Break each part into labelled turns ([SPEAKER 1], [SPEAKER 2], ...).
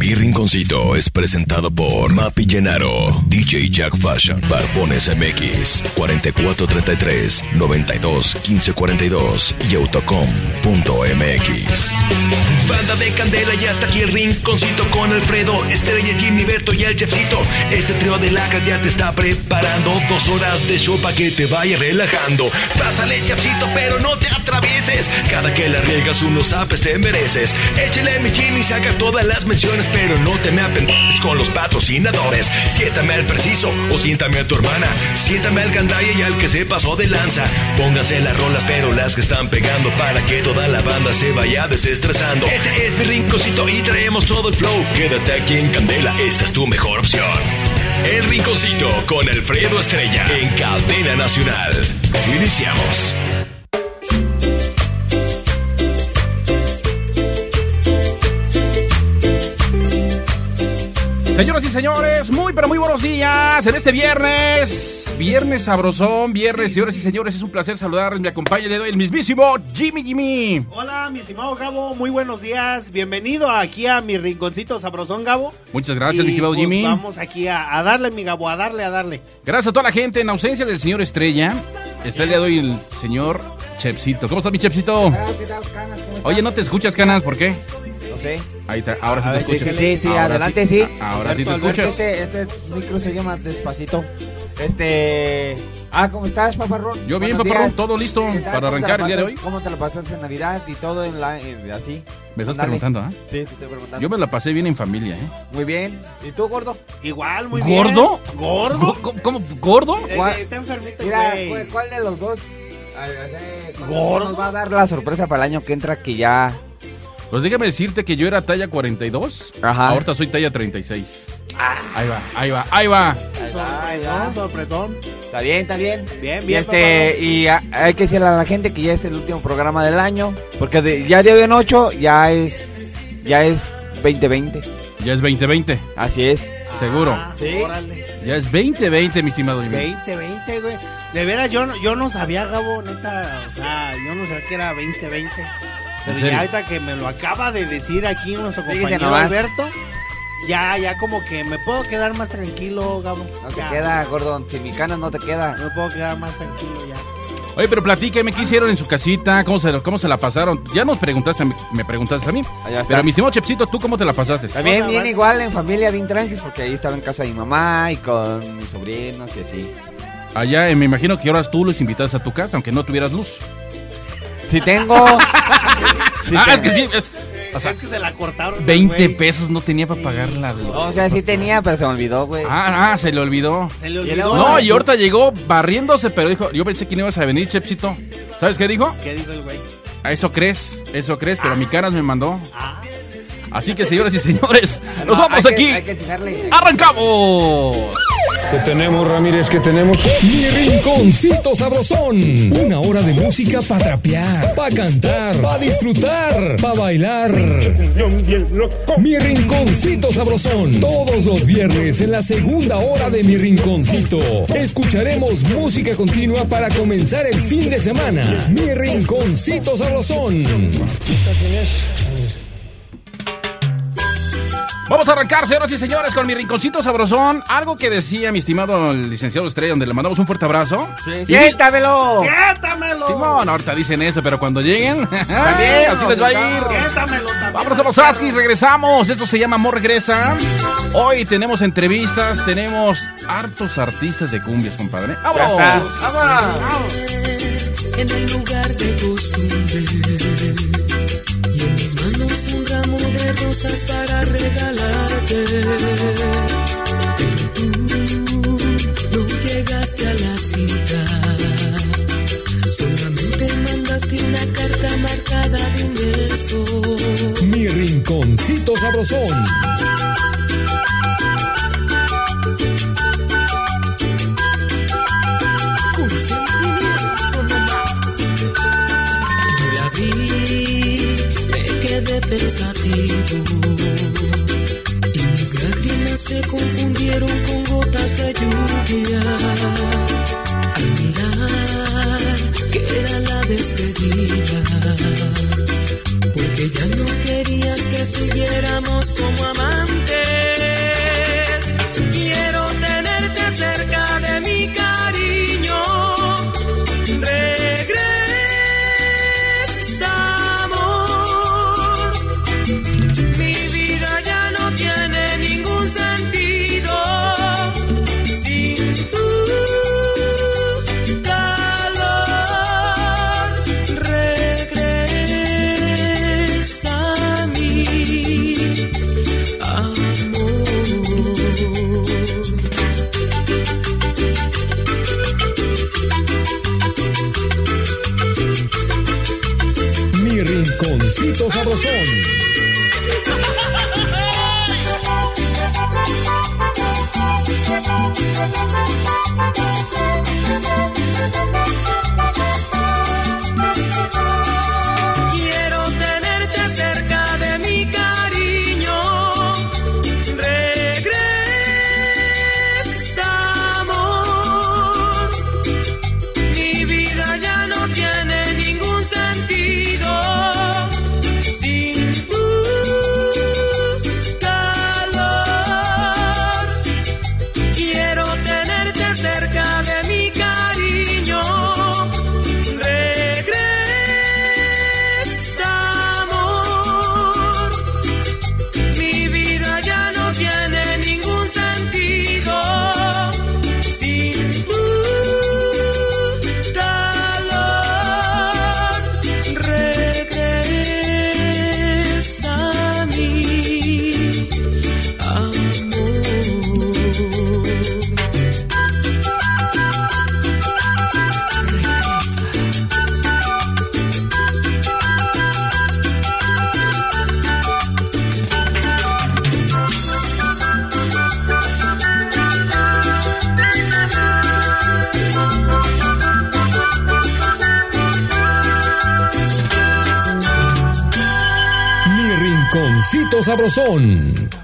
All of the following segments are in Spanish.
[SPEAKER 1] Mi Rinconcito es presentado por Mapi Llenaro, DJ Jack Fashion, Barbones MX, 4433 92 1542 y Autocom.mx. Banda de Candela y hasta aquí el Rinconcito con Alfredo, Estrella, Jimmy, Berto y el Chefcito. Este trío de lacas ya te está preparando dos horas de show para que te vaya relajando. Pásale, Chefcito, pero no te atravieses. Cada que la riegas unos apes te mereces. Échale mi Jimmy, saca todas las menciones pero no te me apendes con los patrocinadores. Siéntame al preciso o siéntame a tu hermana. Siéntame al gandaya y al que se pasó de lanza. Pónganse las rolas, pero las que están pegando para que toda la banda se vaya desestresando. Este es mi rinconcito y traemos todo el flow. Quédate aquí en Candela, esta es tu mejor opción. El rinconcito con Alfredo Estrella en Cadena Nacional. Iniciamos.
[SPEAKER 2] Señoras y señores, muy pero muy buenos días en este viernes. Viernes sabrosón, viernes, señoras y señores, es un placer saludar. Me acompaña de hoy el mismísimo Jimmy Jimmy.
[SPEAKER 3] Hola, mi estimado Gabo, muy buenos días. Bienvenido aquí a mi rinconcito sabrosón, Gabo.
[SPEAKER 2] Muchas gracias,
[SPEAKER 3] Y,
[SPEAKER 2] mi estimado
[SPEAKER 3] pues,
[SPEAKER 2] Jimmy.
[SPEAKER 3] Vamos aquí a, a darle, mi Gabo, a darle, a darle.
[SPEAKER 2] Gracias a toda la gente. En ausencia del señor Estrella, está el día de hoy el señor Chepsito. ¿Cómo está mi Chepsito?
[SPEAKER 4] Ah, ¿Qué tal, Canas? ¿Cómo estás?
[SPEAKER 2] Oye, ¿no te escuchas, Canas? ¿Por qué?
[SPEAKER 4] Sé.
[SPEAKER 2] Ahí está, ahora sí
[SPEAKER 4] A
[SPEAKER 2] te
[SPEAKER 4] ver, sí,
[SPEAKER 2] escuchas.
[SPEAKER 4] sí, sí,
[SPEAKER 2] Ahora
[SPEAKER 4] adelante, sí.
[SPEAKER 2] Ahora sí te escuchas.
[SPEAKER 4] Este, este micro se llama despacito. Este. Ah, ¿cómo estás, paparrón?
[SPEAKER 2] Yo bien, paparrón,
[SPEAKER 4] días.
[SPEAKER 2] todo listo para
[SPEAKER 4] ¿Cómo te
[SPEAKER 2] arrancar
[SPEAKER 4] la
[SPEAKER 2] el día de hoy.
[SPEAKER 4] ¿Cómo te lo pasaste en Navidad y todo en la, en- así?
[SPEAKER 2] Me estás preguntando, ¿ah?
[SPEAKER 4] Sí, te estoy preguntando.
[SPEAKER 2] Yo me la pasé bien en familia, ¿eh?
[SPEAKER 4] Muy bien. ¿Y tú, gordo?
[SPEAKER 3] Igual, muy
[SPEAKER 2] ¿Gordo?
[SPEAKER 3] bien. ¿Gordo?
[SPEAKER 2] ¿Cómo? cómo- ¿Gordo?
[SPEAKER 3] Eh,
[SPEAKER 4] ¿Cuál?
[SPEAKER 3] Está enfermito,
[SPEAKER 4] Mira. ¿cuál, cuál de los dos? Ay, ay, ay, ¿cuál
[SPEAKER 3] ¿Gordo?
[SPEAKER 4] Nos va a dar la sorpresa para el año que entra que ya.
[SPEAKER 2] Pues déjame decirte que yo era talla 42.
[SPEAKER 4] Ajá.
[SPEAKER 2] Ahorita soy talla 36. Ahí va, ahí va, ahí va.
[SPEAKER 3] Sorpresón, sorpresón.
[SPEAKER 4] Está bien, está bien.
[SPEAKER 3] Bien,
[SPEAKER 4] Y,
[SPEAKER 3] bien,
[SPEAKER 4] este, y a- hay que decirle a la gente que ya es el último programa del año. Porque de- ya de hoy en 8 ya es. Ya es 2020.
[SPEAKER 2] Ya es 2020,
[SPEAKER 4] Así es.
[SPEAKER 2] seguro.
[SPEAKER 3] Ah,
[SPEAKER 4] Sí.
[SPEAKER 3] Órale.
[SPEAKER 2] Ya es 2020, mi estimado Jimmy.
[SPEAKER 3] 20, 20, güey. De veras, yo, no- yo no sabía, Gabo, neta. O sea, yo no sabía que era 20, 20. Pero ya ahorita que me lo acaba de decir aquí nuestro compañero. Alberto, ya, ya como que me puedo quedar más tranquilo, Gabo.
[SPEAKER 4] No te
[SPEAKER 3] Ya,
[SPEAKER 4] queda, gordo. Si mi canas no te queda.
[SPEAKER 3] Me puedo quedar más tranquilo ya.
[SPEAKER 2] Oye, pero platíqueme, ¿qué hicieron en su casita? ¿Cómo se, cómo se la pasaron? Ya nos preguntaste, a mí- me preguntaste a mí. Pero mi estimado Chepsito, ¿tú cómo te la pasaste?
[SPEAKER 4] También bien igual en familia, bien tranquilos, porque ahí estaba en casa de mi mamá y con mis sobrinos y así.
[SPEAKER 2] Allá, eh, me imagino que ahora tú los invitas a tu casa, aunque no tuvieras luz.
[SPEAKER 4] Si tengo. sí
[SPEAKER 2] ah, es que sí, es, o sea,
[SPEAKER 3] es que se la cortaron.
[SPEAKER 2] 20
[SPEAKER 3] güey.
[SPEAKER 2] pesos no tenía para pagar la luz.
[SPEAKER 4] O sea, sí tenía, pero se me olvidó, güey.
[SPEAKER 2] Ah, ah, se le olvidó.
[SPEAKER 3] Se le olvidó.
[SPEAKER 2] No, y ahorita llegó barriéndose, pero dijo, yo pensé que no ibas a venir, Chepsito. ¿Sabes qué dijo?
[SPEAKER 3] ¿Qué dijo el güey?
[SPEAKER 2] A eso crees, eso crees, pero mi caras me mandó.
[SPEAKER 3] Ah,
[SPEAKER 2] Así que, señoras y señores,
[SPEAKER 4] No,
[SPEAKER 2] nos vamos
[SPEAKER 4] hay que-
[SPEAKER 2] aquí.
[SPEAKER 4] hay que chingarle.
[SPEAKER 2] ¡Arrancamos!
[SPEAKER 5] ¿Qué tenemos, Ramírez? ¿Qué tenemos?
[SPEAKER 6] Mi rinconcito sabrosón. Una hora de música para trapear, para cantar, para disfrutar, para bailar. Mi rinconcito sabrosón. Todos los viernes en la segunda hora de mi rinconcito. Escucharemos música continua para comenzar el fin de semana. Mi rinconcito sabrosón.
[SPEAKER 2] Vamos a arrancar, señoras y señores, con mi rinconcito sabrosón. Algo que decía mi estimado el licenciado Estrella, donde le mandamos un fuerte abrazo. Y-
[SPEAKER 4] ¡Siéntamelo!
[SPEAKER 3] ¡Quétamelo!
[SPEAKER 2] Simón, ahorita dicen eso, pero cuando lleguen,
[SPEAKER 4] También,
[SPEAKER 2] así les va a ir.
[SPEAKER 3] ¡Quétamelo también!
[SPEAKER 2] Vámonos a los Askis, regresamos. Esto se llama Amor Regresa. Hoy tenemos entrevistas, tenemos hartos artistas de cumbias, compadre. ¡Vámonos!
[SPEAKER 7] en el lugar de costumbre. De rosas para regalarte. Pero tú no llegaste a la cita. Solamente mandaste una carta marcada de un beso.
[SPEAKER 6] Mi rinconcito sabrosón.
[SPEAKER 7] pensativo. Y mis lágrimas
[SPEAKER 8] se confundieron con gotas de lluvia. Al mirar que era la despedida, porque ya no querías que
[SPEAKER 9] siguiera Rinconcito Sabrosón.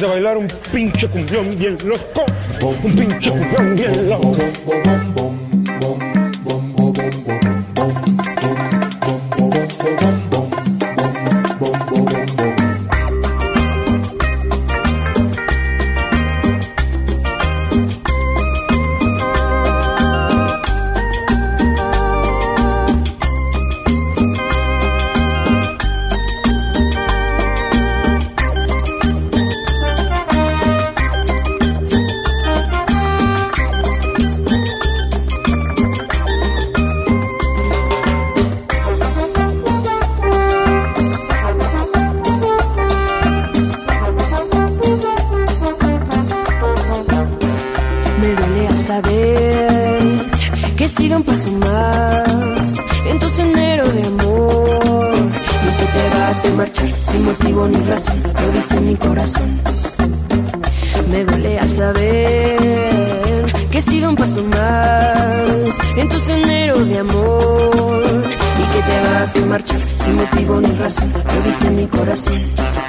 [SPEAKER 8] de
[SPEAKER 10] bailar un pinche cumbión bien loco, un pinche cumbión bien loco.
[SPEAKER 11] Corazón.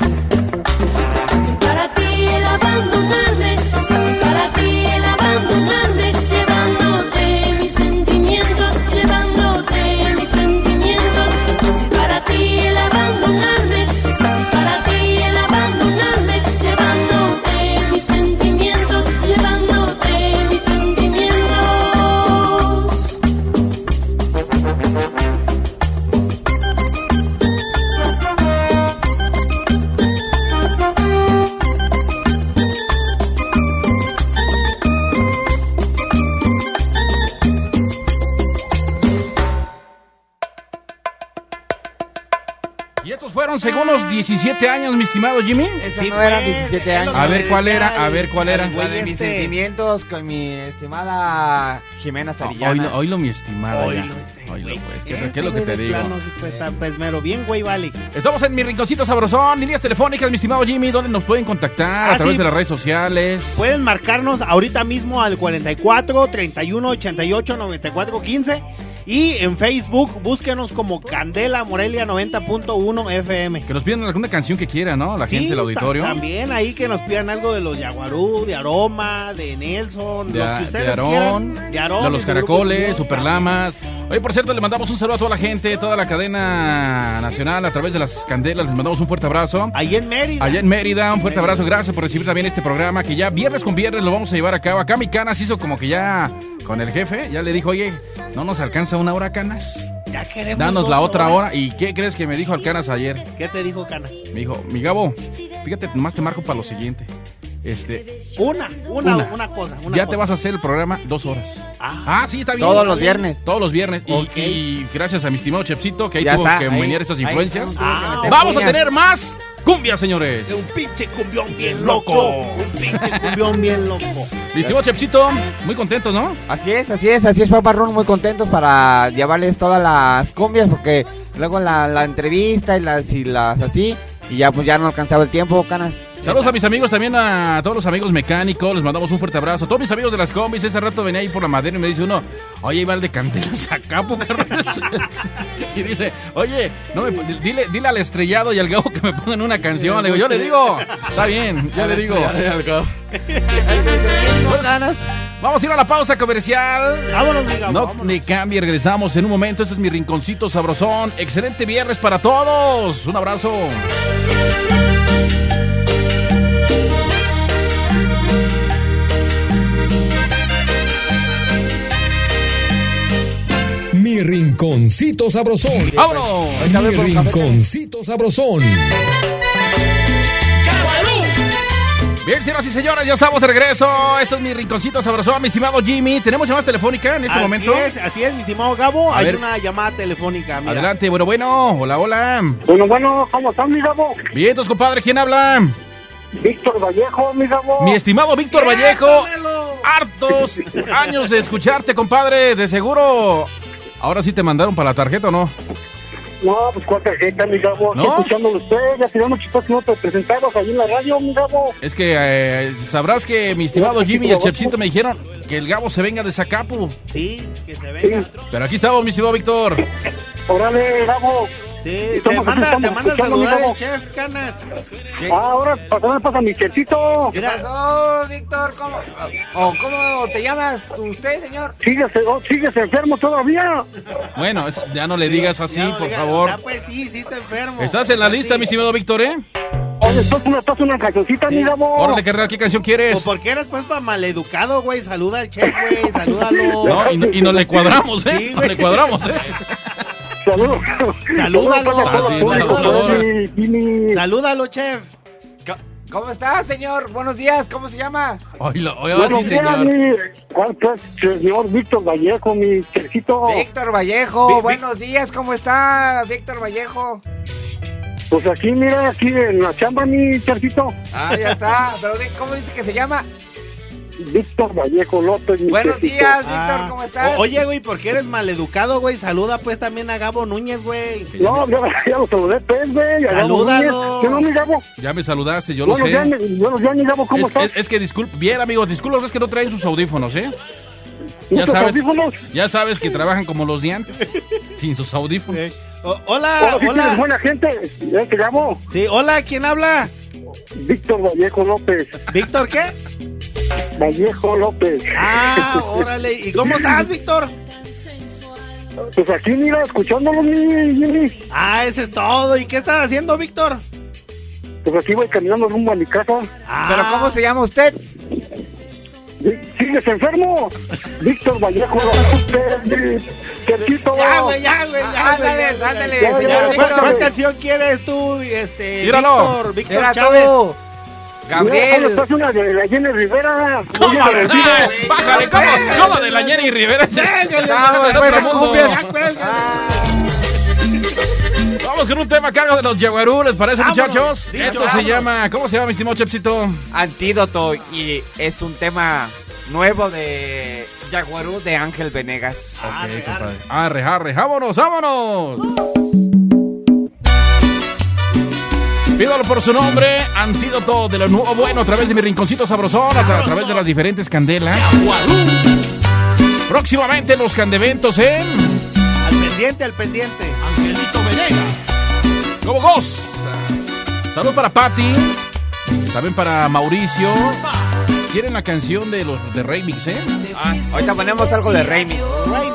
[SPEAKER 2] Estos fueron según los 17 años, mi estimado Jimmy.
[SPEAKER 3] Sí,
[SPEAKER 4] no eran
[SPEAKER 3] pues,
[SPEAKER 4] 17
[SPEAKER 3] es
[SPEAKER 4] años.
[SPEAKER 2] A
[SPEAKER 3] que
[SPEAKER 2] ver cuál era, a ver cuál era.
[SPEAKER 4] La de mis
[SPEAKER 3] este.
[SPEAKER 4] sentimientos con mi estimada Jimena Sarillana.
[SPEAKER 2] Oílo, oílo, mi estimada.
[SPEAKER 3] Oílo, este
[SPEAKER 2] Oílo, pues. ¿Qué,
[SPEAKER 3] Este
[SPEAKER 2] qué es lo que
[SPEAKER 3] güey
[SPEAKER 2] te digo?
[SPEAKER 3] plano, pues, está, pues, mero bien, güey, vale.
[SPEAKER 2] Estamos en mi rinconcito sabrosón, líneas telefónicas, mi estimado Jimmy, donde nos pueden contactar
[SPEAKER 3] Ah,
[SPEAKER 2] a través
[SPEAKER 3] sí.
[SPEAKER 2] de las redes sociales.
[SPEAKER 3] Pueden marcarnos ahorita mismo al 44 31 88 94 15 y en Facebook búsquenos como Candela Morelia 90.1 FM.
[SPEAKER 2] Que nos pidan alguna canción que quieran, ¿no? La
[SPEAKER 3] Sí,
[SPEAKER 2] gente, el auditorio.
[SPEAKER 3] ta- También ahí que nos pidan algo de los Yaguarú, de Aroma, de Nelson,
[SPEAKER 2] De,
[SPEAKER 3] los
[SPEAKER 2] de Aarón,
[SPEAKER 3] quieran. De Aarón,
[SPEAKER 2] de los caracoles, superlamas. Oye, por cierto, le mandamos un saludo a toda la gente, toda la cadena nacional a través de las candelas. Les mandamos un fuerte abrazo.
[SPEAKER 3] Ahí en Mérida.
[SPEAKER 2] Allá en Mérida, un fuerte abrazo. Gracias por recibir también este programa que ya viernes con viernes lo vamos a llevar a cabo. Acá mi Canas hizo como que ya con el jefe, ya le dijo, oye, no nos alcanza una hora, Canas.
[SPEAKER 3] Ya queremos
[SPEAKER 2] Danos la otra
[SPEAKER 3] horas.
[SPEAKER 2] hora. ¿Y qué crees que me dijo el Canas ayer?
[SPEAKER 3] ¿Qué te dijo Canas?
[SPEAKER 2] Me dijo, mi Gabo, fíjate, nomás te marco para lo siguiente. Este,
[SPEAKER 3] Una, una,
[SPEAKER 2] Una.
[SPEAKER 3] una, cosa. Una
[SPEAKER 2] ya
[SPEAKER 3] cosa.
[SPEAKER 2] te vas a hacer el programa dos horas.
[SPEAKER 3] Ah.
[SPEAKER 2] Ah, sí, está bien.
[SPEAKER 4] Todos los viernes.
[SPEAKER 2] Todos los viernes. Y- gracias a mi estimado Chepsito, que ahí
[SPEAKER 4] Ya
[SPEAKER 2] tuvo
[SPEAKER 4] está,
[SPEAKER 2] que
[SPEAKER 4] ahí,
[SPEAKER 2] menear estas
[SPEAKER 4] ahí
[SPEAKER 2] influencias.
[SPEAKER 3] Ah,
[SPEAKER 2] Vamos a tener más cumbia, señores.
[SPEAKER 3] De un pinche cumbión bien loco. Un pinche cumbión bien loco.
[SPEAKER 2] Mi estimado Chepsito, muy contento, ¿no?
[SPEAKER 4] Así es, así es, así es, Paparrón, muy contentos para llevarles todas las cumbias, porque luego la, la entrevista y las, y las así, y ya pues ya no alcanzaba el tiempo, canas.
[SPEAKER 2] Saludos a mis amigos, también a todos los amigos mecánicos, les mandamos un fuerte abrazo. A todos mis amigos de las combis, ese rato venía ahí por la madera y me dice uno, oye, iba el de Cantelas acá, po, carnal". Y dice, oye, no me, dile, dile al estrellado y al gabo que me pongan una canción. Le digo, yo le digo, está bien, yo le digo.
[SPEAKER 4] canas.
[SPEAKER 2] Vamos a ir a la pausa comercial.
[SPEAKER 3] Vámonos, miga.
[SPEAKER 2] No
[SPEAKER 3] vámonos.
[SPEAKER 2] ni cambie, regresamos en un momento. Este es mi rinconcito sabrosón. Excelente viernes para todos. Un abrazo.
[SPEAKER 6] Mi rinconcito sabrosón.
[SPEAKER 2] ¡Vámonos!
[SPEAKER 6] Mi rinconcito sabrosón.
[SPEAKER 2] Bien, señoras y señores, ya estamos de regreso. Este es mi rinconcito sabrosón, mi estimado Jimmy. ¿Tenemos llamada telefónica en este
[SPEAKER 3] así
[SPEAKER 2] momento?
[SPEAKER 3] es, así es, mi estimado Gabo.
[SPEAKER 2] A
[SPEAKER 3] Hay
[SPEAKER 2] ver.
[SPEAKER 3] una llamada telefónica. Mira.
[SPEAKER 2] Adelante, bueno, bueno. Hola, hola.
[SPEAKER 5] Bueno, bueno, ¿cómo están, mi Gabo?
[SPEAKER 2] Bien, tus compadre, ¿quién habla?
[SPEAKER 5] Víctor Vallejo, mi Gabo.
[SPEAKER 2] Mi estimado Víctor Vallejo. Hartos años de escucharte, compadre. De seguro. Ahora sí te mandaron para la tarjeta o no?
[SPEAKER 5] No, pues cuál tarjeta, mi Gabo.
[SPEAKER 2] ¿No?
[SPEAKER 5] Escuchándolo usted. Ya tenemos chicos que no te presentabas ahí en la radio, mi Gabo.
[SPEAKER 2] Es que eh, sabrás que mi estimado Jimmy y el Chepsito me dijeron que el Gabo se venga de Zacapu.
[SPEAKER 3] Sí, que se venga.
[SPEAKER 2] Pero aquí estamos, mi estimado Víctor.
[SPEAKER 5] Órale, Gabo.
[SPEAKER 3] Sí, te manda, te manda saludar el chef, Canas.
[SPEAKER 5] Ah, ahora, pásame, pasa mi chefcito.
[SPEAKER 4] ¿Qué pasó, Víctor? ¿Cómo, o cómo te llamas usted, señor?
[SPEAKER 5] Síguese, oh, síguese enfermo todavía.
[SPEAKER 2] Bueno, es- ya no le digas así, por favor.
[SPEAKER 3] ya, pues sí, sí está enfermo.
[SPEAKER 2] Estás en la lista, mi estimado Víctor, ¿eh?
[SPEAKER 5] Oye, pasa una, pasa una cancioncita, mi Gabo.
[SPEAKER 2] Órale, carnal, ¿qué canción
[SPEAKER 3] ¿O
[SPEAKER 2] quieres?
[SPEAKER 3] por qué eres pues para maleducado, güey? Saluda al chef, güey, salúdalo.
[SPEAKER 2] No, y, no- y nos le cuadramos, ¿eh?
[SPEAKER 3] Sí,
[SPEAKER 2] nos le cuadramos, ¿eh?
[SPEAKER 5] Saludos.
[SPEAKER 3] Salúdalo. Salúdalo, chef.
[SPEAKER 4] ¿Cómo estás, señor? Buenos días, ¿cómo se llama?
[SPEAKER 2] Oye,
[SPEAKER 5] Buenos
[SPEAKER 2] sí,
[SPEAKER 5] días,
[SPEAKER 2] señor.
[SPEAKER 5] mi- ¿Cuál pues, señor Víctor Vallejo, mi chefcito?
[SPEAKER 4] Víctor Vallejo, buenos días, ¿cómo está, Víctor Vallejo?
[SPEAKER 5] Pues aquí, mira, aquí en la chamba, mi chefcito.
[SPEAKER 4] Ah, ya está, pero ¿cómo dice que se llama?
[SPEAKER 5] Víctor Vallejo López.
[SPEAKER 4] Buenos días, Víctor,
[SPEAKER 3] Ah.
[SPEAKER 4] ¿cómo estás?
[SPEAKER 3] O- oye, güey, ¿por qué eres maleducado, güey? Saluda pues también a Gabo Núñez, güey.
[SPEAKER 5] No, ya, ya lo saludé, pues, güey.
[SPEAKER 3] Salúdalo.
[SPEAKER 5] ¿Qué no, mi Gabo?
[SPEAKER 2] Ya me saludaste, yo lo
[SPEAKER 5] Buenos días,
[SPEAKER 2] sé.
[SPEAKER 5] mi- buenos días, mi Gabo, ¿cómo
[SPEAKER 2] Es,
[SPEAKER 5] estás?
[SPEAKER 2] es- es que disculpe, bien amigos, disculpa, es que no traen sus audífonos, ¿eh? Ya
[SPEAKER 5] ¿Muchos
[SPEAKER 2] sabes,
[SPEAKER 5] audífonos?
[SPEAKER 2] ya sabes que trabajan como los de antes, sin sus audífonos.
[SPEAKER 3] Eh, o- hola,
[SPEAKER 5] sí
[SPEAKER 3] hola.
[SPEAKER 5] buena gente. ¿Ya te Gabo?
[SPEAKER 3] Sí, hola, ¿quién habla?
[SPEAKER 5] Víctor Vallejo López.
[SPEAKER 3] ¿Víctor qué?
[SPEAKER 5] Vallejo López.
[SPEAKER 3] Ah, órale. ¿Y cómo estás, Víctor?
[SPEAKER 5] Pues aquí, mira, escuchándolo, mi Jimmy.
[SPEAKER 3] Ah, ese es todo. ¿Y qué estás haciendo, Víctor?
[SPEAKER 5] Pues aquí voy caminando rumbo a mi casa.
[SPEAKER 3] Ah,
[SPEAKER 4] ¿Pero cómo se llama usted?
[SPEAKER 5] ¿Sigues enfermo? Víctor Vallejo López.
[SPEAKER 3] Ya, güey, ya, güey.
[SPEAKER 4] Ándale, ándale.
[SPEAKER 3] ¿Cuál,
[SPEAKER 4] Víctor.
[SPEAKER 3] cuál canción quieres tú, este,
[SPEAKER 2] Míralo.
[SPEAKER 3] Víctor, Víctor Chávez?
[SPEAKER 5] Mira,
[SPEAKER 4] Gabriel.
[SPEAKER 5] estás una de la Jenny Rivera.
[SPEAKER 2] ¿Cómo?
[SPEAKER 5] Valentina.
[SPEAKER 2] Bájale, ¿cómo, cómo de la Jenny Rivera?
[SPEAKER 4] Vamos,
[SPEAKER 2] con un tema a cargo de los Jaguarú, ¿les parece,
[SPEAKER 3] Vámonos.
[SPEAKER 2] muchachos?
[SPEAKER 3] Dicho,
[SPEAKER 2] Esto se
[SPEAKER 3] vámonos.
[SPEAKER 2] llama, ¿cómo se llama, mi estimado Chepsito?
[SPEAKER 4] Antídoto y es un tema nuevo de Jaguarú de Ángel Venegas.
[SPEAKER 2] Ok, compadre. Arre, arre, vámonos, vámonos. Pídalo por su nombre, antídoto de lo nuevo bueno a través de mi rinconcito sabrosón, a, tra- a través de las diferentes candelas. Próximamente los candeventos en
[SPEAKER 3] Al pendiente, al pendiente.
[SPEAKER 2] Angelito Venegas. ¿Cómo goza? Salud para Patti, también para Mauricio. ¿Quieren la canción de los de Remix, eh?
[SPEAKER 4] Ah, ahorita ponemos algo de Raimi.
[SPEAKER 7] Ay,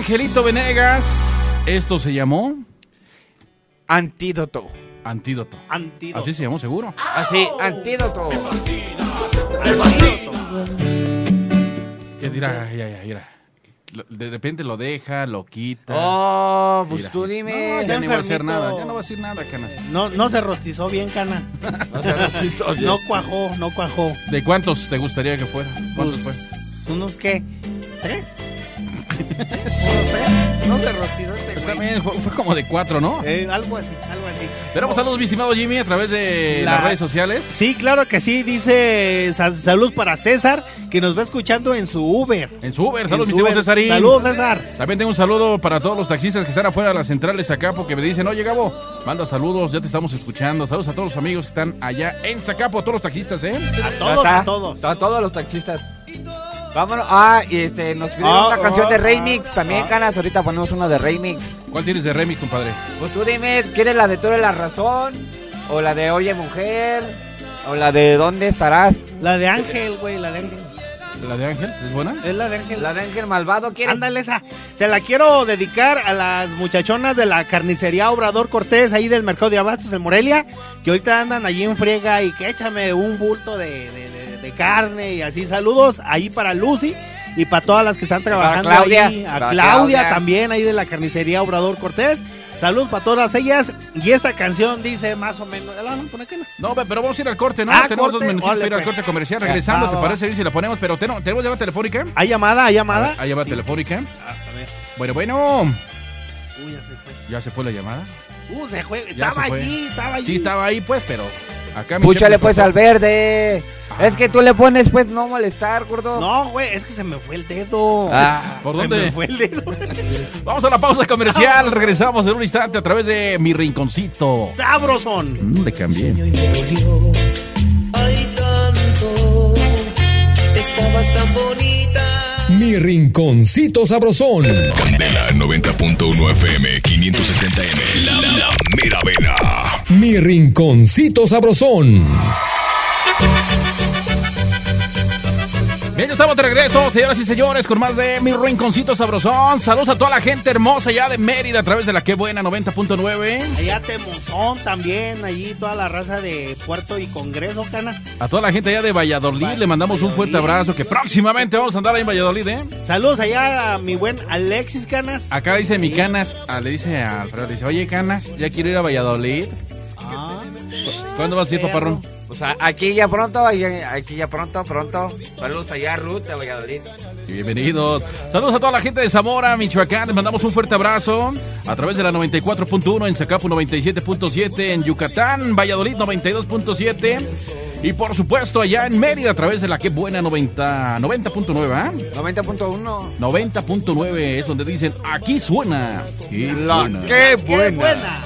[SPEAKER 2] Angelito Venegas. Esto se llamó
[SPEAKER 4] Antídoto.
[SPEAKER 2] Antídoto.
[SPEAKER 3] Antídoto.
[SPEAKER 2] Así se llamó, seguro.
[SPEAKER 4] Así, antídoto.
[SPEAKER 2] Que dirá, ya, ya, mira. De repente lo deja, lo quita.
[SPEAKER 4] Oh, pues
[SPEAKER 2] Mira.
[SPEAKER 4] tú dime.
[SPEAKER 2] No, ya ni voy a hacer nada, ya no voy a decir nada, canas.
[SPEAKER 3] No, no se rostizó bien, cana. No cuajó, no cuajó.
[SPEAKER 2] ¿De cuántos te gustaría que fuera? ¿Cuántos
[SPEAKER 3] Pues,
[SPEAKER 2] fue?
[SPEAKER 3] ¿Unos qué? ¿Tres? No sé. No se este güey.
[SPEAKER 2] También fue, fue como de cuatro, ¿no?
[SPEAKER 3] Eh, algo así, algo así.
[SPEAKER 2] Tenemos saludos, mi estimado Jimmy, a través de
[SPEAKER 3] La-
[SPEAKER 2] las redes sociales.
[SPEAKER 3] Sí, claro que sí. Dice sa- saludos para César, que nos va escuchando en su Uber.
[SPEAKER 2] En su Uber, saludos,
[SPEAKER 3] En
[SPEAKER 2] mi
[SPEAKER 3] su
[SPEAKER 2] estimado
[SPEAKER 3] Uber.
[SPEAKER 2] Cesarín.
[SPEAKER 3] Saludos, César.
[SPEAKER 2] También tengo un saludo para todos los taxistas que están afuera de las centrales Zacapo, que me dicen, oye Gabo, manda saludos, ya te estamos escuchando. Saludos a todos los amigos que están allá en Zacapo, a todos los taxistas, ¿eh?
[SPEAKER 3] A todos, a todos.
[SPEAKER 4] A todos los taxistas. Vámonos. Ah, y este, nos pidieron
[SPEAKER 3] Ah,
[SPEAKER 4] una canción de
[SPEAKER 3] ah,
[SPEAKER 4] remix. También,
[SPEAKER 3] ah.
[SPEAKER 4] Canas. Ahorita ponemos una de remix.
[SPEAKER 2] ¿Cuál tienes de remix, compadre?
[SPEAKER 4] Pues tú dime, ¿quieres la de Tú eres la razón? ¿O la de Oye Mujer? ¿O la de ¿Dónde estarás?
[SPEAKER 3] La de Ángel, güey, la de Ángel.
[SPEAKER 2] ¿La de Ángel? ¿Es buena?
[SPEAKER 3] Es la de Ángel.
[SPEAKER 4] ¿La de Ángel Malvado quieres?
[SPEAKER 3] Ándale esa. Se la quiero dedicar a las muchachonas de la carnicería Obrador Cortés, ahí del mercado de Abastos en Morelia, que ahorita andan allí en friega y que échame un bulto de, de- de- de carne y así. Saludos ahí para Lucy y para todas las que están trabajando
[SPEAKER 4] Claudia.
[SPEAKER 3] ahí. A
[SPEAKER 4] Para
[SPEAKER 3] Claudia,
[SPEAKER 4] Claudia.
[SPEAKER 3] también ahí de la carnicería Obrador Cortés. Saludos para todas ellas. Y esta canción dice más o menos. ¿La van a poner qué no?
[SPEAKER 2] No, pe- pero vamos a ir al corte, ¿no?
[SPEAKER 3] Ah,
[SPEAKER 2] tenemos
[SPEAKER 3] corte.
[SPEAKER 2] dos minutitos para ir al
[SPEAKER 3] pues.
[SPEAKER 2] corte comercial. Regresando,
[SPEAKER 3] Va,
[SPEAKER 2] ¿te
[SPEAKER 3] va,
[SPEAKER 2] parece bien si la ponemos? Pero ten- tenemos llamada telefónica.
[SPEAKER 3] ¿Hay llamada? ¿Hay llamada?
[SPEAKER 2] ¿Hay llamada
[SPEAKER 3] Sí.
[SPEAKER 2] telefónica?
[SPEAKER 3] Ah.
[SPEAKER 2] Bueno, bueno.
[SPEAKER 3] Uy, ya se fue.
[SPEAKER 2] ¿Ya se fue la llamada?
[SPEAKER 3] Uh, se fue.
[SPEAKER 2] Ya
[SPEAKER 3] Estaba
[SPEAKER 2] se fue.
[SPEAKER 3] allí, estaba allí.
[SPEAKER 2] Sí, estaba ahí, pues, pero acá
[SPEAKER 4] Púchale pues al verde. Es que tú le pones pues no molestar, gordo.
[SPEAKER 3] No, güey, es que se me fue el dedo.
[SPEAKER 4] Ah,
[SPEAKER 2] ¿Por
[SPEAKER 3] Se
[SPEAKER 2] dónde?
[SPEAKER 3] me fue el dedo.
[SPEAKER 2] Vamos a la pausa comercial. Regresamos en un instante a través de mi rinconcito.
[SPEAKER 3] Sabrosón.
[SPEAKER 2] Mm, le cambié.
[SPEAKER 11] Ay, tanto, estabas tan bonita.
[SPEAKER 6] Mi rinconcito sabrosón.
[SPEAKER 1] Candela 90.1 FM 570M. La, la mera vena.
[SPEAKER 6] Mi rinconcito sabrosón.
[SPEAKER 2] Bien, ya estamos de regreso, señoras y señores, con más de mi rinconcito sabrosón. Saludos a toda la gente hermosa ya de Mérida a través de la que buena 90.9.
[SPEAKER 3] Allá Temozón también, allí toda la raza de Puerto y Congreso, cana.
[SPEAKER 2] A toda la gente allá de Valladolid le mandamos un fuerte abrazo que próximamente vamos a andar ahí en Valladolid, ¿eh?
[SPEAKER 3] Saludos allá a mi buen Alexis Canas.
[SPEAKER 2] Acá dice mi Canas, ah, le dice a Alfredo, dice, oye Canas, ya quiero ir a Valladolid.
[SPEAKER 3] Ah,
[SPEAKER 2] ¿Cuándo vas a ir, paparrón?
[SPEAKER 4] Pues a- aquí ya pronto, aquí ya pronto, pronto. Saludos allá, Ruth de Valladolid.
[SPEAKER 2] Y Bienvenidos. Saludos a toda la gente de Zamora, Michoacán. Les mandamos un fuerte abrazo a través de la 94.1 en Zacapu 97.7 en Yucatán, Valladolid 92.7 y por supuesto allá en Mérida a través de la que buena 90 90.9, ¿ah?
[SPEAKER 4] 90.1.
[SPEAKER 2] 90.9 es donde dicen aquí suena. Qué buena.
[SPEAKER 4] ¡Qué
[SPEAKER 3] qué buena.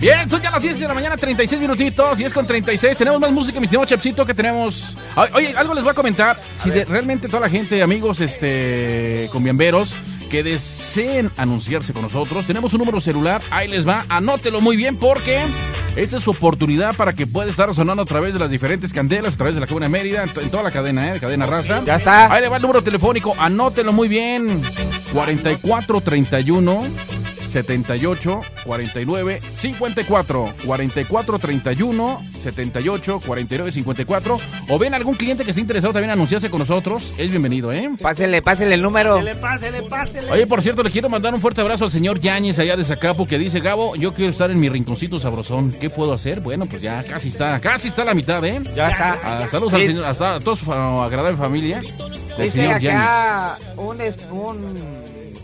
[SPEAKER 2] Bien, son ya las 10 de la mañana, 36 minutitos, 10 con 36. Tenemos más música, mi estimado Chepsito, que tenemos. Oye, algo les voy a comentar. si de- realmente toda la gente, amigos, este, combiamberos, que deseen anunciarse con nosotros, tenemos un número celular, ahí les va, anótelo muy bien porque esta es su oportunidad para que pueda estar sonando a través de las diferentes candelas, a través de la Cadena Mérida, en, en toda la cadena, ¿eh? De cadena raza.
[SPEAKER 4] Ya está.
[SPEAKER 2] Ahí le va el número telefónico, anótelo muy bien. 4431 78 49 54 44 31 78 49 54 o ven algún cliente que esté interesado también anunciarse con nosotros, es bienvenido, ¿eh?
[SPEAKER 4] Pásele, pásele el número.
[SPEAKER 3] Pásele, pásele, pásele.
[SPEAKER 2] Oye, por cierto, le quiero mandar un fuerte abrazo al señor Yáñez allá de Zacapu que dice, Gabo, yo quiero estar en mi rinconcito sabrosón. ¿Qué puedo hacer? Bueno, pues ya casi está, casi está la mitad, ¿eh?
[SPEAKER 4] Ya está.
[SPEAKER 2] Ah, saludos al señor, hasta a toda su agradable familia del
[SPEAKER 4] Dice
[SPEAKER 2] señor Yáñez.
[SPEAKER 4] acá un, es- un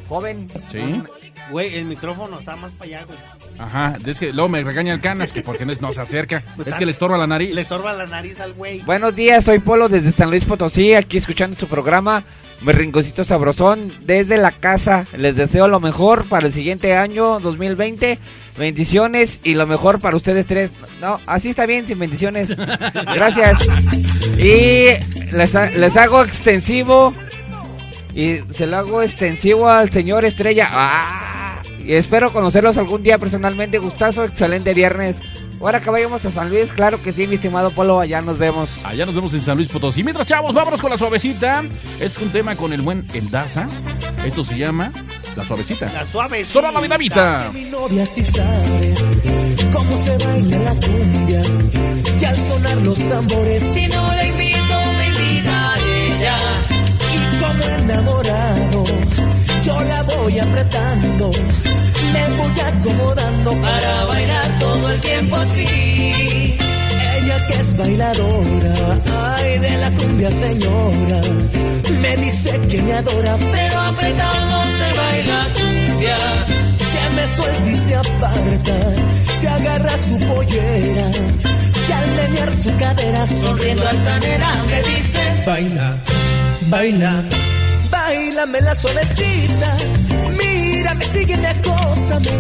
[SPEAKER 4] joven.
[SPEAKER 2] Sí.
[SPEAKER 4] un-
[SPEAKER 3] Güey, el micrófono está más para allá, güey.
[SPEAKER 2] Ajá, es que luego me regaña el canas que porque no, es- no se acerca.
[SPEAKER 3] Pues
[SPEAKER 2] Es que le estorba la nariz.
[SPEAKER 3] Le sorba la nariz al güey.
[SPEAKER 4] Buenos días, soy Polo desde San Luis Potosí, aquí escuchando su programa, Mi Rinconcito Sabrosón, desde la casa. Les deseo lo mejor para el siguiente año 2020. Bendiciones y lo mejor para ustedes tres. No, así está bien, sin bendiciones. Gracias. Y les, les hago extensivo. Y se lo hago extensivo al señor Estrella. Ah, y espero conocerlos algún día personalmente. Gustazo, excelente viernes. Ahora que vayamos a San Luis, claro que sí, mi estimado Polo, allá nos vemos.
[SPEAKER 2] Allá nos vemos en San Luis Potosí. Mientras, chavos, vámonos con la suavecita. Es un tema con el buen El Daza. Esto se llama La Suavecita.
[SPEAKER 3] La suave.
[SPEAKER 2] Solo la dinamita.
[SPEAKER 9] Mi novia sí sabe cómo se baila la cumbia y al sonar los tambores
[SPEAKER 7] Si no la invito, me invita ella.
[SPEAKER 9] y como enamorado yo la voy apretando, me voy acomodando
[SPEAKER 7] Para bailar todo el tiempo así.
[SPEAKER 9] ella que es bailadora, ay de la cumbia señora, me dice que me adora,
[SPEAKER 7] Pero apretado se baila cumbia.
[SPEAKER 9] se me suelta y se aparta, se agarra su pollera y al menear su cadera
[SPEAKER 7] Sonriendo altanera me dice.
[SPEAKER 9] Baila, baila, bailame la suavecita. Mírame, sígueme, acósame.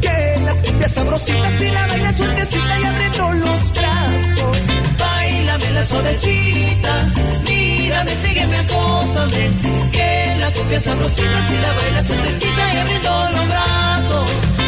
[SPEAKER 9] Que la cumbia sabrosita, si la baila sueltecita y abriendo los brazos.
[SPEAKER 7] Bailame la suavecita, mírame, sígueme, acósame. Que la cumbia sabrosita, si la baila sueltecita y abriendo los brazos.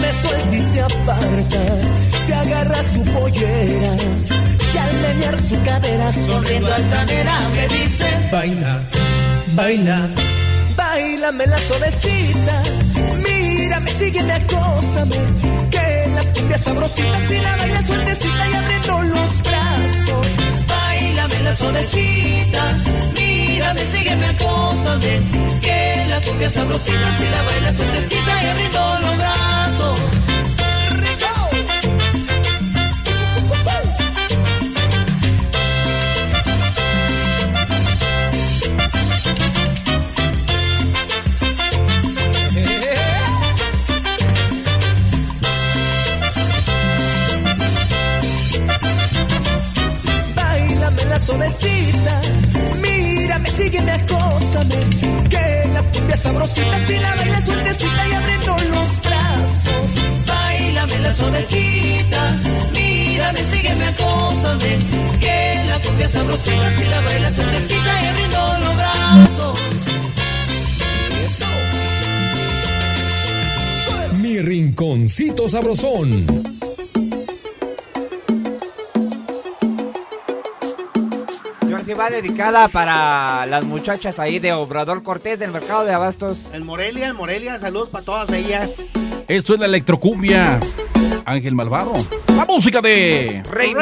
[SPEAKER 9] Me suelta y se aparta, se agarra su pollera y al menear su cadera
[SPEAKER 7] Sonriendo altanera me dice.
[SPEAKER 9] Baila, baila, bailame la suavecita. Mírame, sígueme, acósame. Que la cumbia sabrosita, si la baila sueltecita y abriendo los brazos.
[SPEAKER 7] Bailame la suavecita, mírame, sígueme, acósame. Que la cumbia sabrosita, si la baila sueltecita y abriendo los
[SPEAKER 9] suavecita, mírame, sígueme, acósame. Que la cumbia sabrosita, si la baila sueltecita y abriendo los brazos.
[SPEAKER 7] Bailame la suavecita, mírame, sígueme, acósame. Que la cumbia sabrosita, si la baila sueltecita y abriendo los brazos.
[SPEAKER 6] Mi rinconcito sabrosón.
[SPEAKER 4] Va dedicada para las muchachas ahí de Obrador Cortés del Mercado de Abastos.
[SPEAKER 3] El Morelia, el Morelia, saludos para todas ellas.
[SPEAKER 2] Esto es la electrocumbia. Ángel Malvado. La música de.
[SPEAKER 4] Rey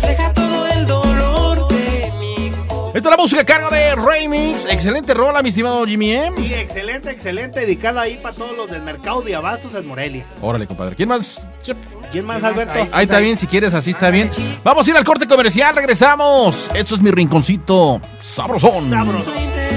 [SPEAKER 3] refleja
[SPEAKER 7] todo el dolor de mi corazón.
[SPEAKER 2] Esta es la música a cargo de Remix. Excelente rola, mi estimado Jimmy M.
[SPEAKER 3] Sí, excelente, excelente. Dedicada ahí para todos los del mercado de abastos en Morelia.
[SPEAKER 2] Órale, compadre. ¿Quién más?
[SPEAKER 3] ¿Quién más, Alberto?
[SPEAKER 2] Ahí, ahí está bien, si quieres, así está bien. Vamos a ir al corte comercial, regresamos. Esto es mi rinconcito sabrosón.
[SPEAKER 7] Sabrosón.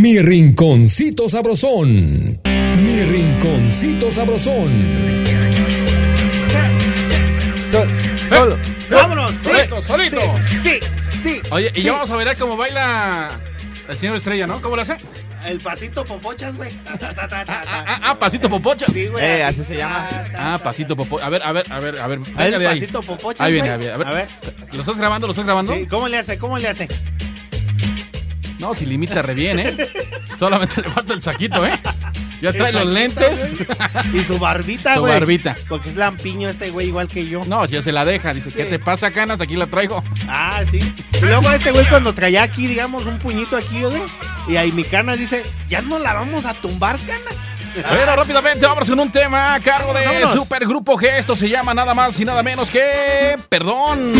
[SPEAKER 6] Mi rinconcito sabrosón. Mi rinconcito sabrosón.
[SPEAKER 4] Solo.
[SPEAKER 3] ¡Vámonos! Sí,
[SPEAKER 2] Solito, solito.
[SPEAKER 3] sí, sí.
[SPEAKER 2] Oye, y ya vamos a ver cómo baila el señor Estrella, ¿no? ¿Cómo lo hace?
[SPEAKER 3] El pasito popochas, güey. Ta,
[SPEAKER 2] Ah,
[SPEAKER 3] ta.
[SPEAKER 2] ah, ah, pasito popochas.
[SPEAKER 3] Sí, güey.
[SPEAKER 4] Eh, así se llama.
[SPEAKER 2] Ah, pasito popochas. A ver, a ver, a ver, a ver.
[SPEAKER 3] El
[SPEAKER 2] ahí.
[SPEAKER 3] pasito popochas,
[SPEAKER 2] Ahí viene,
[SPEAKER 3] güey.
[SPEAKER 2] ahí viene. A ver.
[SPEAKER 3] A ver.
[SPEAKER 2] ¿Lo estás grabando? ¿Lo estás grabando?
[SPEAKER 3] Sí, ¿Cómo le hace? ¿Cómo le hace?
[SPEAKER 2] No, si limita re bien, ¿eh? Solamente le falta el saquito, ¿eh? Ya trae los lentes.
[SPEAKER 3] Y su barbita,
[SPEAKER 2] Su
[SPEAKER 3] güey.
[SPEAKER 2] barbita.
[SPEAKER 3] Porque es lampiño este güey, igual que yo.
[SPEAKER 2] No, si ya se la deja. Dice, ¿qué te pasa, canas? Aquí la traigo.
[SPEAKER 3] Ah, sí. Y luego este güey cuando traía aquí, digamos, un puñito aquí, güey. Y ahí mi cana dice, ya no la vamos a tumbar, canas.
[SPEAKER 2] Bueno, rápidamente vamos con un tema a cargo de
[SPEAKER 3] Vámonos.
[SPEAKER 2] Supergrupo G. Esto se llama nada más y nada menos que... Perdón.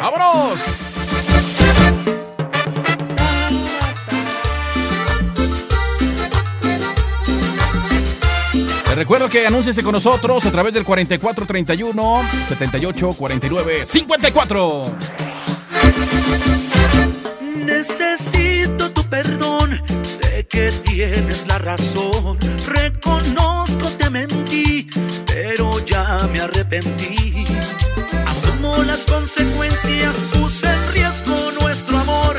[SPEAKER 2] ¡Vámonos! Recuerdo que anúnciese con nosotros a través del 4431 78 49 54.
[SPEAKER 12] Necesito tu perdón, sé que tienes la razón. Reconozco te mentí, pero ya me arrepentí. Asumo las consecuencias, puse en riesgo nuestro amor.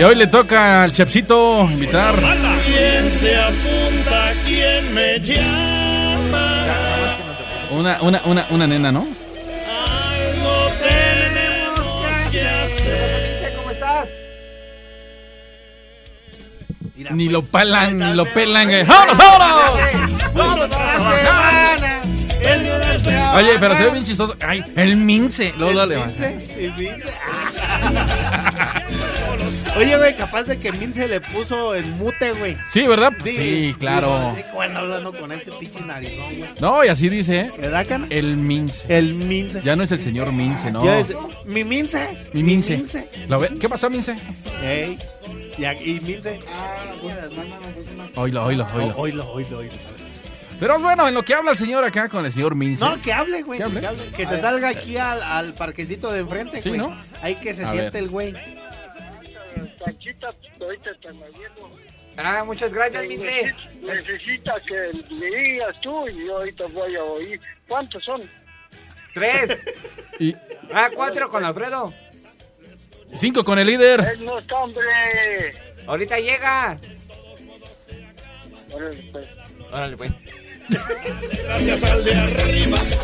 [SPEAKER 12] Y
[SPEAKER 2] hoy le toca al Chepsito invitar.
[SPEAKER 5] ¿Quién se apunta? ¿Quién me llama?
[SPEAKER 2] Una, una, una, una nena, ¿no?
[SPEAKER 5] Algo tenemos que hacer.
[SPEAKER 3] ¿Cómo estás? Mira,
[SPEAKER 2] Ni
[SPEAKER 3] pues,
[SPEAKER 2] lo pelan, ni lo pelan. eh. ¡Vámonos, vámonos!
[SPEAKER 3] ¡Vámonos.
[SPEAKER 2] Oye, pero se ve bien chistoso. Ay, el mince. Luego dale, va.
[SPEAKER 3] Mince, el Mince. Oye, güey, capaz de que Mince le puso en mute, güey.
[SPEAKER 2] Sí, ¿verdad? Sí, claro.
[SPEAKER 3] Sí, Cuando hablando con este pinche narizón, güey.
[SPEAKER 2] No, y así dice, ¿eh?
[SPEAKER 3] ¿Verdad, cana?
[SPEAKER 2] El mince.
[SPEAKER 3] El Mince.
[SPEAKER 2] Ya no es el señor mince, no.
[SPEAKER 3] Ya es- mi Mince.
[SPEAKER 2] Mi mince. ¿Qué pasó, mince?
[SPEAKER 3] Ey. Y, y Mince. Ah,
[SPEAKER 2] Oílo, oílo, oílo.
[SPEAKER 3] Oílo, oílo, oílo.
[SPEAKER 2] Pero bueno, en lo que habla el señor acá con el señor mince.
[SPEAKER 3] No, que hable, güey.
[SPEAKER 2] ¿Que
[SPEAKER 3] Que,
[SPEAKER 2] hable?
[SPEAKER 3] Que se salga aquí al, al parquecito de enfrente,
[SPEAKER 2] Sí,
[SPEAKER 3] güey.
[SPEAKER 2] ¿no?
[SPEAKER 3] Ahí que se
[SPEAKER 2] A
[SPEAKER 3] siente
[SPEAKER 2] ver.
[SPEAKER 3] el güey.
[SPEAKER 4] Ah, muchas gracias, Mince.
[SPEAKER 5] Necesita que le digas tú y yo ahorita voy a oír. ¿Cuántos son?
[SPEAKER 4] Tres.
[SPEAKER 2] Y
[SPEAKER 4] Ah, cuatro con Alfredo.
[SPEAKER 2] cinco con el líder.
[SPEAKER 5] Él no está, hombre.
[SPEAKER 4] Ahorita llega.
[SPEAKER 5] Órale, pues.
[SPEAKER 4] Órale, pues.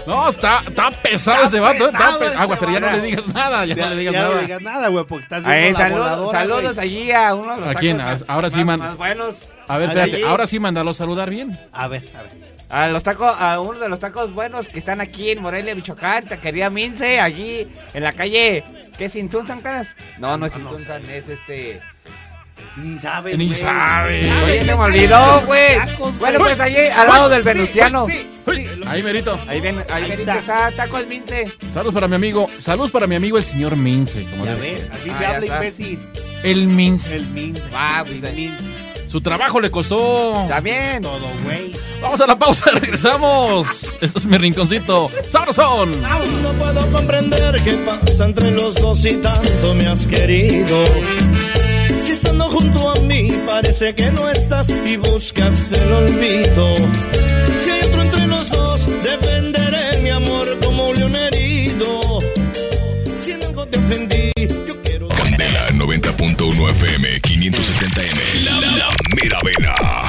[SPEAKER 2] No, está, está pesado ese vato. ¿eh? Está
[SPEAKER 3] pesado
[SPEAKER 2] pe-
[SPEAKER 3] este
[SPEAKER 2] Agua, pero ya no le digas nada. Ya, no le digas
[SPEAKER 3] ya
[SPEAKER 2] nada.
[SPEAKER 3] no digas nada, güey, porque estás
[SPEAKER 4] Ahí,
[SPEAKER 3] viendo la
[SPEAKER 4] saludos,
[SPEAKER 3] voladora,
[SPEAKER 4] saludos
[SPEAKER 3] güey.
[SPEAKER 4] allí a uno de los
[SPEAKER 2] ¿A quién?
[SPEAKER 4] tacos
[SPEAKER 2] A- ahora sí,
[SPEAKER 4] más,
[SPEAKER 2] man.
[SPEAKER 4] más buenos.
[SPEAKER 2] A ver, espérate. Ahora sí, mándalo a saludar bien.
[SPEAKER 3] A ver, a ver.
[SPEAKER 4] A los tacos, a uno de los tacos buenos que están aquí en Morelia, Michoacán, taquería Mince, allí en la calle, ¿qué es Intunzan, caras? No, no es Intunzan, es este...
[SPEAKER 3] Ni sabes,
[SPEAKER 2] Ni sabe.
[SPEAKER 4] Oye, se me olvidó, güey. Bueno, pues allí, al lado del Venustiano.
[SPEAKER 2] Ahí, Merito.
[SPEAKER 4] Ahí ven, ahí ven,
[SPEAKER 3] está.
[SPEAKER 4] está tacos Mince.
[SPEAKER 2] Saludos para mi amigo. Saludos para mi amigo el señor Mince. Como
[SPEAKER 3] Ya ves, así
[SPEAKER 4] Ah,
[SPEAKER 3] se habla, imbécil.
[SPEAKER 2] El Mince.
[SPEAKER 3] El Mince.
[SPEAKER 4] Ah, pues,
[SPEAKER 3] El Mince.
[SPEAKER 2] Su trabajo le costó.
[SPEAKER 4] También.
[SPEAKER 3] Todo, güey.
[SPEAKER 2] Vamos a la pausa, regresamos. Esto es mi rinconcito. ¡Sabrosón!
[SPEAKER 12] No puedo comprender qué pasa entre los dos y tanto me has querido. Si estando junto a mí parece que no estás y buscas el olvido. Si hay otro entre los dos, defenderé mi amor como un león herido. Si en algo te ofendí, yo quiero.
[SPEAKER 1] Candela 90.1 FM 570M. La, la mera vena.